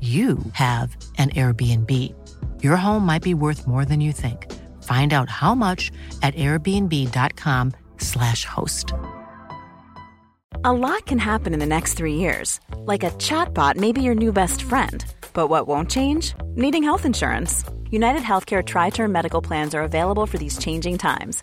you have an Airbnb. Your home might be worth more than you think. Find out how much at airbnb.com/slash host. A lot can happen in the next three years. Like a chatbot may be your new best friend. But what won't change? Needing health insurance. United Healthcare Tri Term Medical Plans are available for these changing times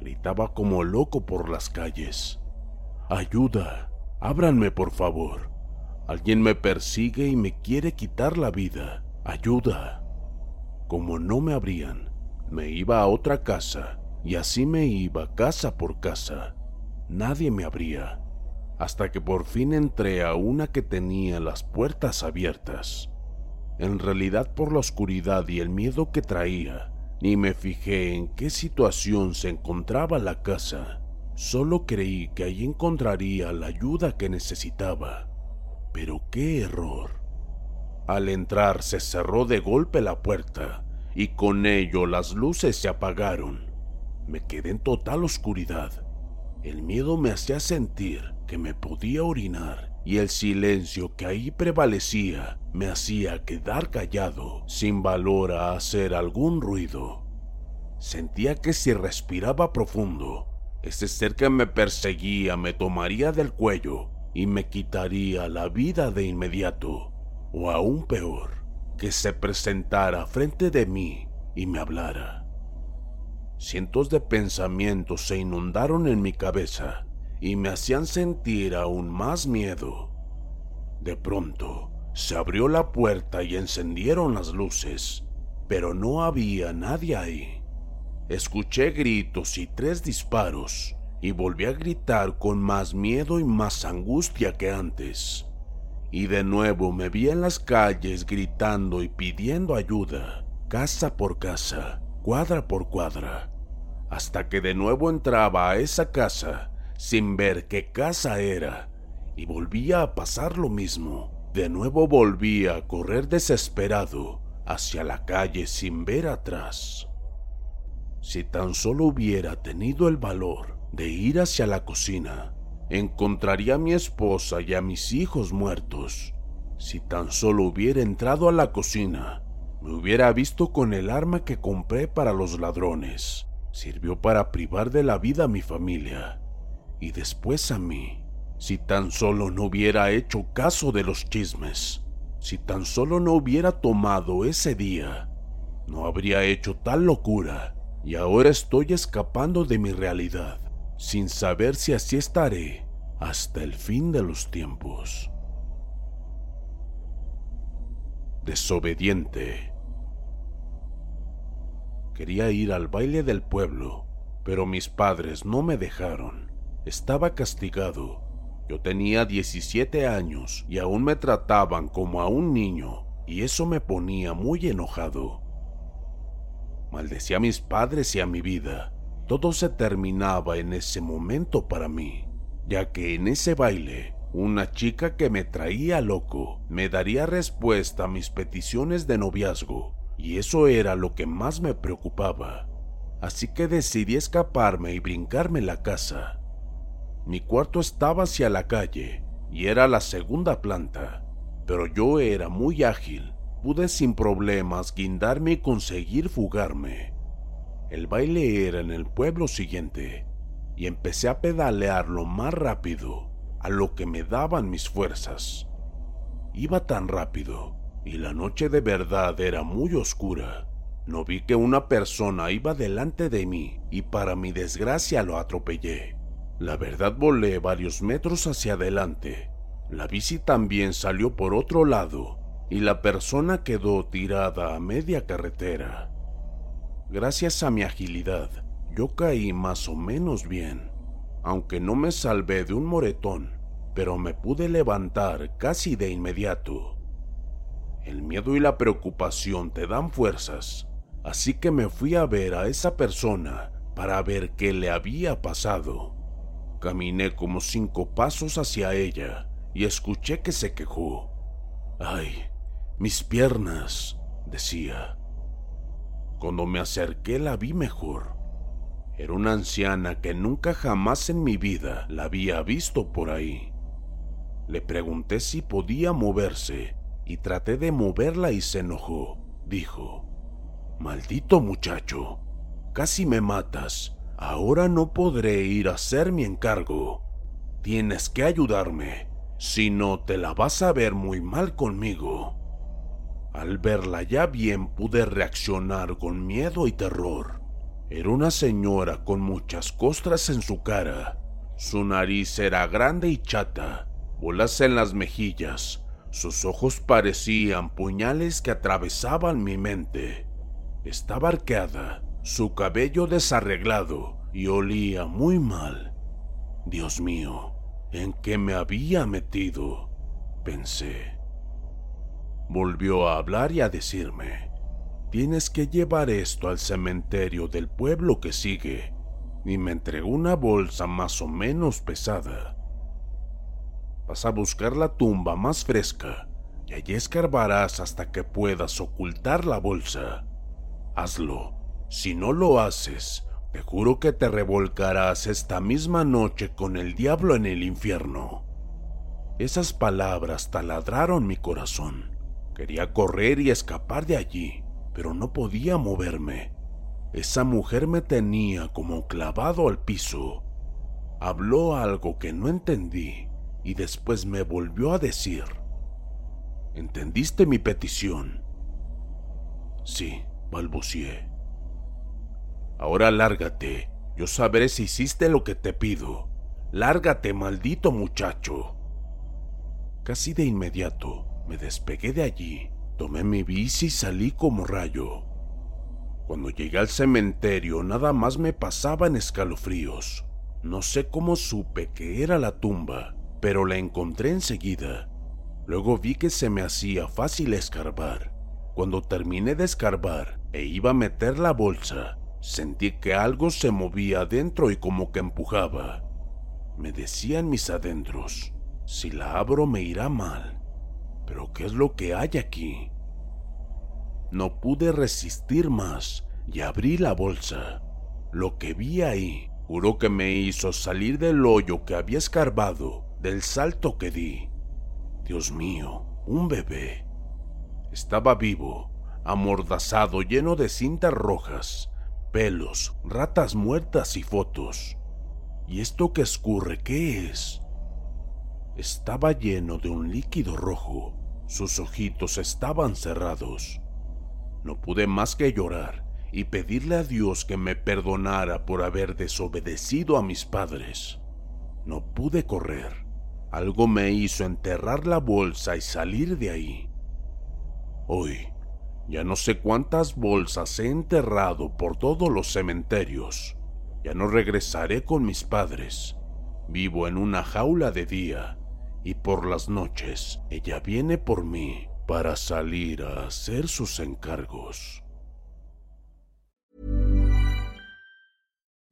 Gritaba como loco por las calles. Ayuda, ábranme por favor. Alguien me persigue y me quiere quitar la vida. Ayuda. Como no me abrían, me iba a otra casa y así me iba casa por casa. Nadie me abría, hasta que por fin entré a una que tenía las puertas abiertas. En realidad por la oscuridad y el miedo que traía, ni me fijé en qué situación se encontraba la casa. Solo creí que ahí encontraría la ayuda que necesitaba. Pero qué error. Al entrar se cerró de golpe la puerta y con ello las luces se apagaron. Me quedé en total oscuridad. El miedo me hacía sentir que me podía orinar y el silencio que ahí prevalecía me hacía quedar callado, sin valor a hacer algún ruido. Sentía que si respiraba profundo, ese ser que me perseguía me tomaría del cuello y me quitaría la vida de inmediato, o aún peor, que se presentara frente de mí y me hablara. Cientos de pensamientos se inundaron en mi cabeza y me hacían sentir aún más miedo. De pronto, se abrió la puerta y encendieron las luces, pero no había nadie ahí. Escuché gritos y tres disparos y volví a gritar con más miedo y más angustia que antes. Y de nuevo me vi en las calles gritando y pidiendo ayuda, casa por casa, cuadra por cuadra, hasta que de nuevo entraba a esa casa sin ver qué casa era, y volvía a pasar lo mismo. De nuevo volvía a correr desesperado hacia la calle sin ver atrás. Si tan solo hubiera tenido el valor de ir hacia la cocina, encontraría a mi esposa y a mis hijos muertos. Si tan solo hubiera entrado a la cocina, me hubiera visto con el arma que compré para los ladrones. Sirvió para privar de la vida a mi familia y después a mí. Si tan solo no hubiera hecho caso de los chismes, si tan solo no hubiera tomado ese día, no habría hecho tal locura y ahora estoy escapando de mi realidad, sin saber si así estaré hasta el fin de los tiempos. Desobediente. Quería ir al baile del pueblo, pero mis padres no me dejaron. Estaba castigado. Yo tenía 17 años y aún me trataban como a un niño, y eso me ponía muy enojado. Maldecía a mis padres y a mi vida. Todo se terminaba en ese momento para mí. ya que en ese baile una chica que me traía loco me daría respuesta a mis peticiones de noviazgo, y eso era lo que más me preocupaba. Así que decidí escaparme y brincarme la casa. Mi cuarto estaba hacia la calle y era la segunda planta, pero yo era muy ágil. Pude sin problemas guindarme y conseguir fugarme. El baile era en el pueblo siguiente y empecé a pedalear lo más rápido a lo que me daban mis fuerzas. Iba tan rápido y la noche de verdad era muy oscura. No vi que una persona iba delante de mí y para mi desgracia lo atropellé. La verdad volé varios metros hacia adelante. La bici también salió por otro lado y la persona quedó tirada a media carretera. Gracias a mi agilidad, yo caí más o menos bien aunque no me salvé de un moretón, pero me pude levantar casi de inmediato. El miedo y la preocupación te dan fuerzas, así que me fui a ver a esa persona para ver qué le había pasado. Caminé como cinco pasos hacia ella y escuché que se quejó. ¡Ay, mis piernas! decía. Cuando me acerqué la vi mejor era una anciana que nunca jamás en mi vida la había visto por ahí. Le pregunté si podía moverse y traté de moverla y se enojó. Dijo, Maldito muchacho, casi me matas. Ahora no podré ir a hacer mi encargo. Tienes que ayudarme, si no te la vas a ver muy mal conmigo. Al verla ya bien pude reaccionar con miedo y terror. Era una señora con muchas costras en su cara. Su nariz era grande y chata, bolas en las mejillas. Sus ojos parecían puñales que atravesaban mi mente. Estaba arqueada, su cabello desarreglado y olía muy mal. Dios mío, ¿en qué me había metido? pensé. Volvió a hablar y a decirme, Tienes que llevar esto al cementerio del pueblo que sigue. Y me entregó una bolsa más o menos pesada. Vas a buscar la tumba más fresca y allí escarbarás hasta que puedas ocultar la bolsa. Hazlo. Si no lo haces, te juro que te revolcarás esta misma noche con el diablo en el infierno. Esas palabras taladraron mi corazón. Quería correr y escapar de allí, pero no podía moverme. Esa mujer me tenía como clavado al piso. Habló algo que no entendí y después me volvió a decir, ¿entendiste mi petición? Sí, balbucié. Ahora lárgate, yo sabré si hiciste lo que te pido. Lárgate, maldito muchacho. Casi de inmediato me despegué de allí Tomé mi bici y salí como rayo. Cuando llegué al cementerio nada más me pasaban escalofríos. No sé cómo supe que era la tumba, pero la encontré enseguida. Luego vi que se me hacía fácil escarbar. Cuando terminé de escarbar e iba a meter la bolsa, sentí que algo se movía adentro y como que empujaba. Me decían mis adentros, si la abro me irá mal. Pero ¿qué es lo que hay aquí? No pude resistir más y abrí la bolsa. Lo que vi ahí, juro que me hizo salir del hoyo que había escarbado, del salto que di. Dios mío, un bebé. Estaba vivo, amordazado, lleno de cintas rojas, pelos, ratas muertas y fotos. ¿Y esto que escurre qué es? Estaba lleno de un líquido rojo. Sus ojitos estaban cerrados. No pude más que llorar y pedirle a Dios que me perdonara por haber desobedecido a mis padres. No pude correr. Algo me hizo enterrar la bolsa y salir de ahí. Hoy, ya no sé cuántas bolsas he enterrado por todos los cementerios. Ya no regresaré con mis padres. Vivo en una jaula de día y por las noches ella viene por mí para salir a hacer sus encargos.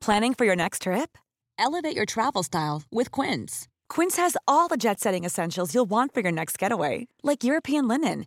Planning for your next trip? Elevate your travel style with Quince. Quince has all the jet setting essentials you'll want for your next getaway, like European linen,